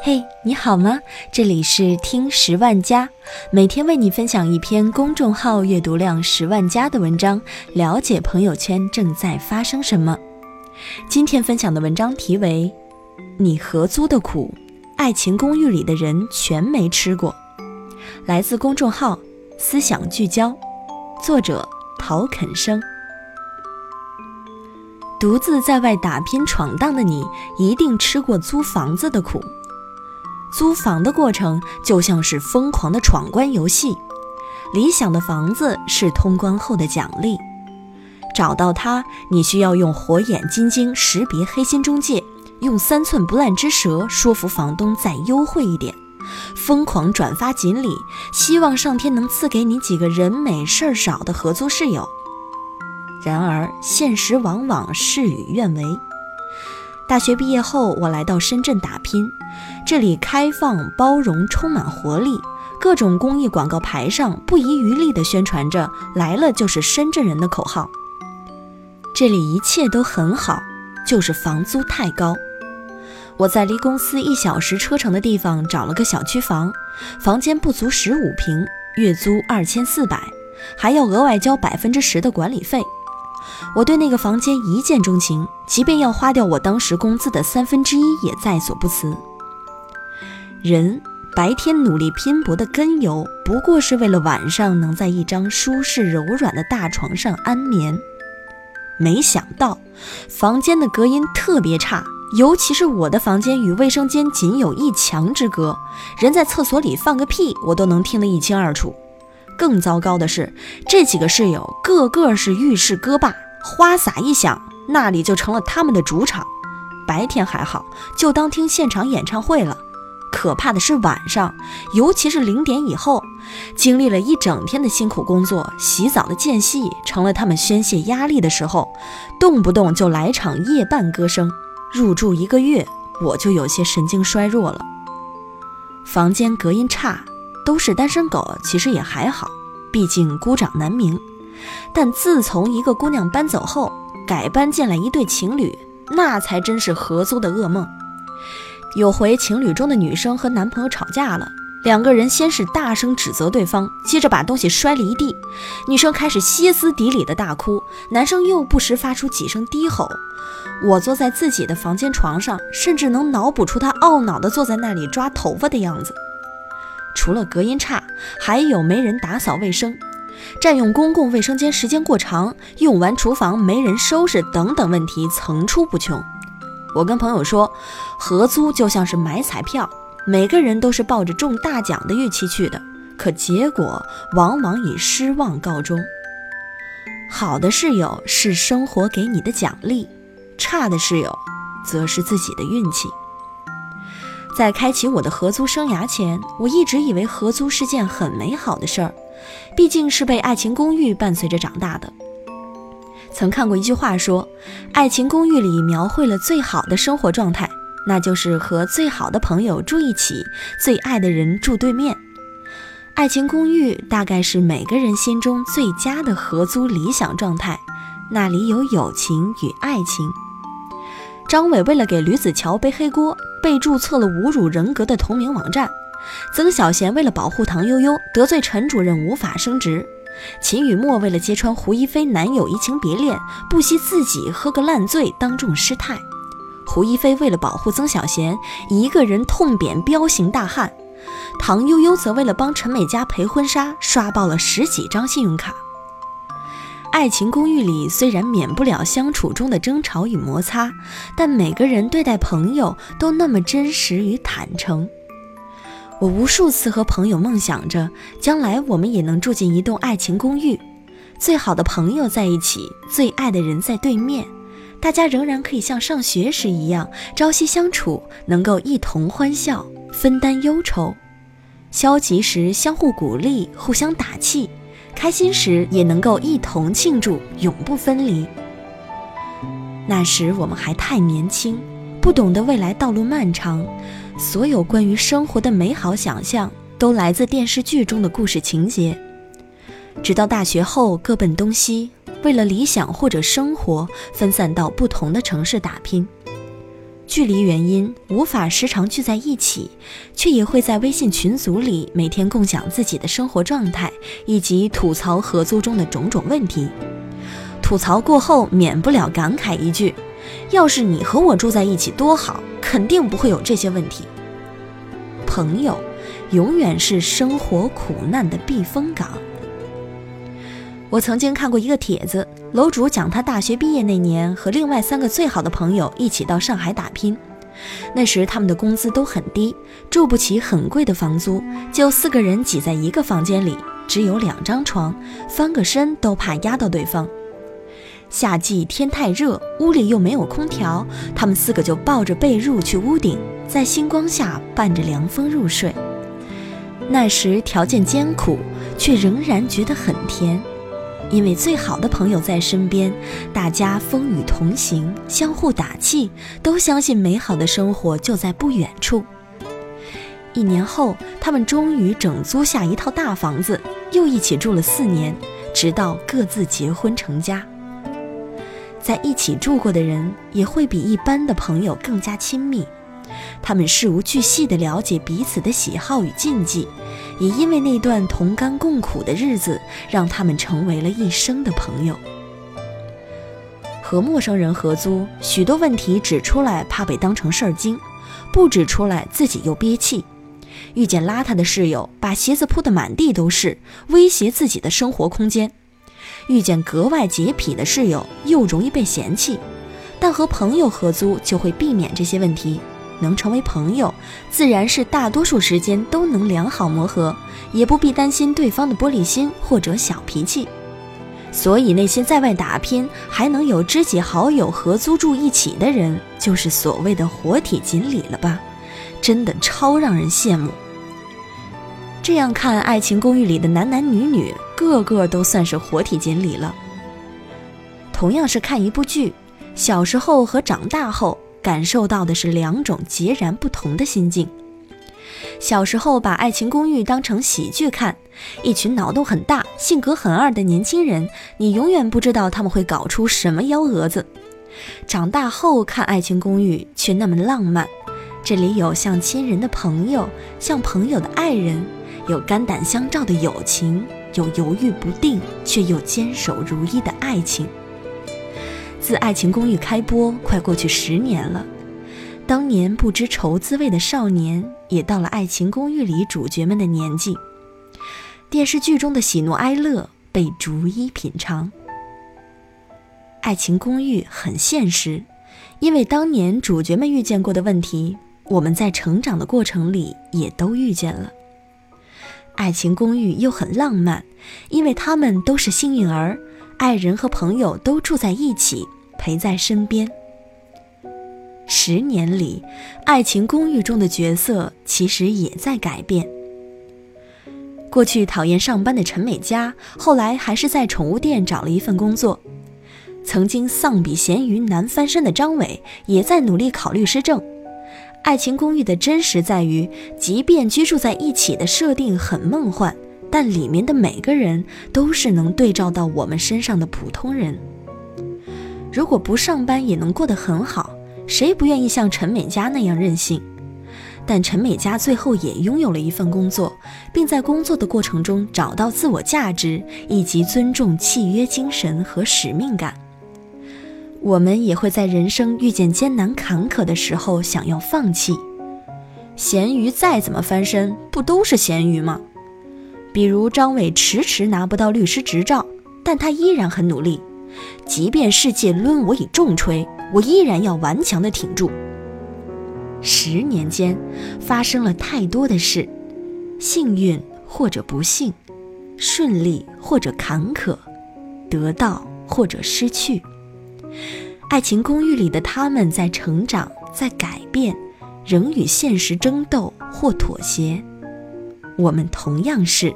嘿，你好吗？这里是听十万加，每天为你分享一篇公众号阅读量十万加的文章，了解朋友圈正在发生什么。今天分享的文章题为《你合租的苦，爱情公寓里的人全没吃过》，来自公众号思想聚焦，作者陶肯生。独自在外打拼闯荡的你，一定吃过租房子的苦。租房的过程就像是疯狂的闯关游戏，理想的房子是通关后的奖励。找到它，你需要用火眼金睛识别黑心中介，用三寸不烂之舌说服房东再优惠一点，疯狂转发锦鲤，希望上天能赐给你几个人美事儿少的合租室友。然而，现实往往事与愿违。大学毕业后，我来到深圳打拼。这里开放、包容、充满活力，各种公益广告牌上不遗余力地宣传着“来了就是深圳人”的口号。这里一切都很好，就是房租太高。我在离公司一小时车程的地方找了个小区房，房间不足十五平，月租二千四百，还要额外交百分之十的管理费。我对那个房间一见钟情，即便要花掉我当时工资的三分之一，也在所不辞。人白天努力拼搏的根由，不过是为了晚上能在一张舒适柔软的大床上安眠。没想到，房间的隔音特别差，尤其是我的房间与卫生间仅有一墙之隔，人在厕所里放个屁，我都能听得一清二楚。更糟糕的是，这几个室友个个是浴室歌霸，花洒一响，那里就成了他们的主场。白天还好，就当听现场演唱会了。可怕的是晚上，尤其是零点以后，经历了一整天的辛苦工作，洗澡的间隙成了他们宣泄压力的时候，动不动就来场夜半歌声。入住一个月，我就有些神经衰弱了。房间隔音差。都是单身狗，其实也还好，毕竟孤掌难鸣。但自从一个姑娘搬走后，改搬进来一对情侣，那才真是合租的噩梦。有回情侣中的女生和男朋友吵架了，两个人先是大声指责对方，接着把东西摔了一地，女生开始歇斯底里的大哭，男生又不时发出几声低吼。我坐在自己的房间床上，甚至能脑补出他懊恼地坐在那里抓头发的样子。除了隔音差，还有没人打扫卫生、占用公共卫生间时间过长、用完厨房没人收拾等等问题层出不穷。我跟朋友说，合租就像是买彩票，每个人都是抱着中大奖的预期去的，可结果往往以失望告终。好的室友是生活给你的奖励，差的室友则是自己的运气。在开启我的合租生涯前，我一直以为合租是件很美好的事儿，毕竟是被《爱情公寓》伴随着长大的。曾看过一句话说，《爱情公寓》里描绘了最好的生活状态，那就是和最好的朋友住一起，最爱的人住对面。《爱情公寓》大概是每个人心中最佳的合租理想状态，那里有友情与爱情。张伟为了给吕子乔背黑锅。被注册了侮辱人格的同名网站，曾小贤为了保护唐悠悠得罪陈主任无法升职，秦雨墨为了揭穿胡一菲男友移情别恋，不惜自己喝个烂醉当众失态，胡一菲为了保护曾小贤一个人痛扁彪形大汉，唐悠悠则为了帮陈美嘉赔婚纱刷爆了十几张信用卡。爱情公寓里虽然免不了相处中的争吵与摩擦，但每个人对待朋友都那么真实与坦诚。我无数次和朋友梦想着，将来我们也能住进一栋爱情公寓，最好的朋友在一起，最爱的人在对面，大家仍然可以像上学时一样朝夕相处，能够一同欢笑，分担忧愁，消极时相互鼓励，互相打气。开心时也能够一同庆祝，永不分离。那时我们还太年轻，不懂得未来道路漫长，所有关于生活的美好想象都来自电视剧中的故事情节。直到大学后各奔东西，为了理想或者生活，分散到不同的城市打拼。距离原因无法时常聚在一起，却也会在微信群组里每天共享自己的生活状态，以及吐槽合租中的种种问题。吐槽过后，免不了感慨一句：“要是你和我住在一起多好，肯定不会有这些问题。”朋友，永远是生活苦难的避风港。我曾经看过一个帖子，楼主讲他大学毕业那年和另外三个最好的朋友一起到上海打拼。那时他们的工资都很低，住不起很贵的房租，就四个人挤在一个房间里，只有两张床，翻个身都怕压到对方。夏季天太热，屋里又没有空调，他们四个就抱着被褥去屋顶，在星光下伴着凉风入睡。那时条件艰苦，却仍然觉得很甜。因为最好的朋友在身边，大家风雨同行，相互打气，都相信美好的生活就在不远处。一年后，他们终于整租下一套大房子，又一起住了四年，直到各自结婚成家。在一起住过的人，也会比一般的朋友更加亲密。他们事无巨细地了解彼此的喜好与禁忌，也因为那段同甘共苦的日子，让他们成为了一生的朋友。和陌生人合租，许多问题指出来怕被当成事儿精，不指出来自己又憋气。遇见邋遢的室友，把鞋子铺得满地都是，威胁自己的生活空间；遇见格外洁癖的室友，又容易被嫌弃。但和朋友合租就会避免这些问题。能成为朋友，自然是大多数时间都能良好磨合，也不必担心对方的玻璃心或者小脾气。所以，那些在外打拼还能有知己好友合租住一起的人，就是所谓的活体锦鲤了吧？真的超让人羡慕。这样看，《爱情公寓》里的男男女女，个个都算是活体锦鲤了。同样是看一部剧，小时候和长大后。感受到的是两种截然不同的心境。小时候把《爱情公寓》当成喜剧看，一群脑洞很大、性格很二的年轻人，你永远不知道他们会搞出什么幺蛾子。长大后看《爱情公寓》却那么浪漫，这里有像亲人的朋友，像朋友的爱人，有肝胆相照的友情，有犹豫不定却又坚守如一的爱情。自《爱情公寓》开播，快过去十年了。当年不知愁滋味的少年，也到了《爱情公寓》里主角们的年纪。电视剧中的喜怒哀乐被逐一品尝。《爱情公寓》很现实，因为当年主角们遇见过的问题，我们在成长的过程里也都遇见了。《爱情公寓》又很浪漫，因为他们都是幸运儿，爱人和朋友都住在一起。陪在身边。十年里，《爱情公寓》中的角色其实也在改变。过去讨厌上班的陈美嘉，后来还是在宠物店找了一份工作。曾经丧比咸鱼难翻身的张伟，也在努力考律师证。《爱情公寓》的真实在于，即便居住在一起的设定很梦幻，但里面的每个人都是能对照到我们身上的普通人。如果不上班也能过得很好，谁不愿意像陈美嘉那样任性？但陈美嘉最后也拥有了一份工作，并在工作的过程中找到自我价值，以及尊重契约精神和使命感。我们也会在人生遇见艰难坎坷的时候想要放弃。咸鱼再怎么翻身，不都是咸鱼吗？比如张伟迟迟拿不到律师执照，但他依然很努力。即便世界抡我以重锤，我依然要顽强地挺住。十年间，发生了太多的事，幸运或者不幸，顺利或者坎坷，得到或者失去。爱情公寓里的他们在成长，在改变，仍与现实争斗或妥协。我们同样是，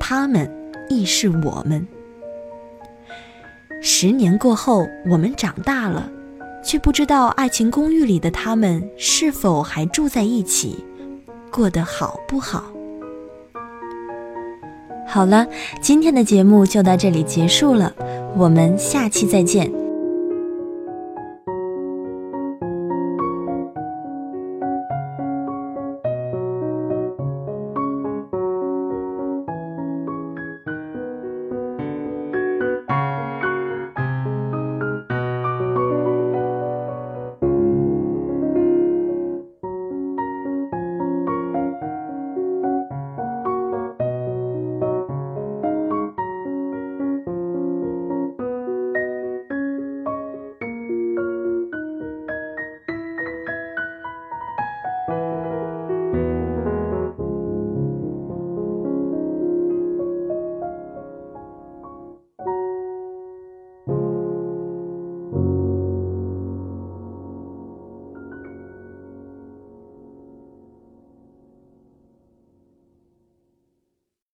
他们亦是我们。十年过后，我们长大了，却不知道《爱情公寓》里的他们是否还住在一起，过得好不好？好了，今天的节目就到这里结束了，我们下期再见。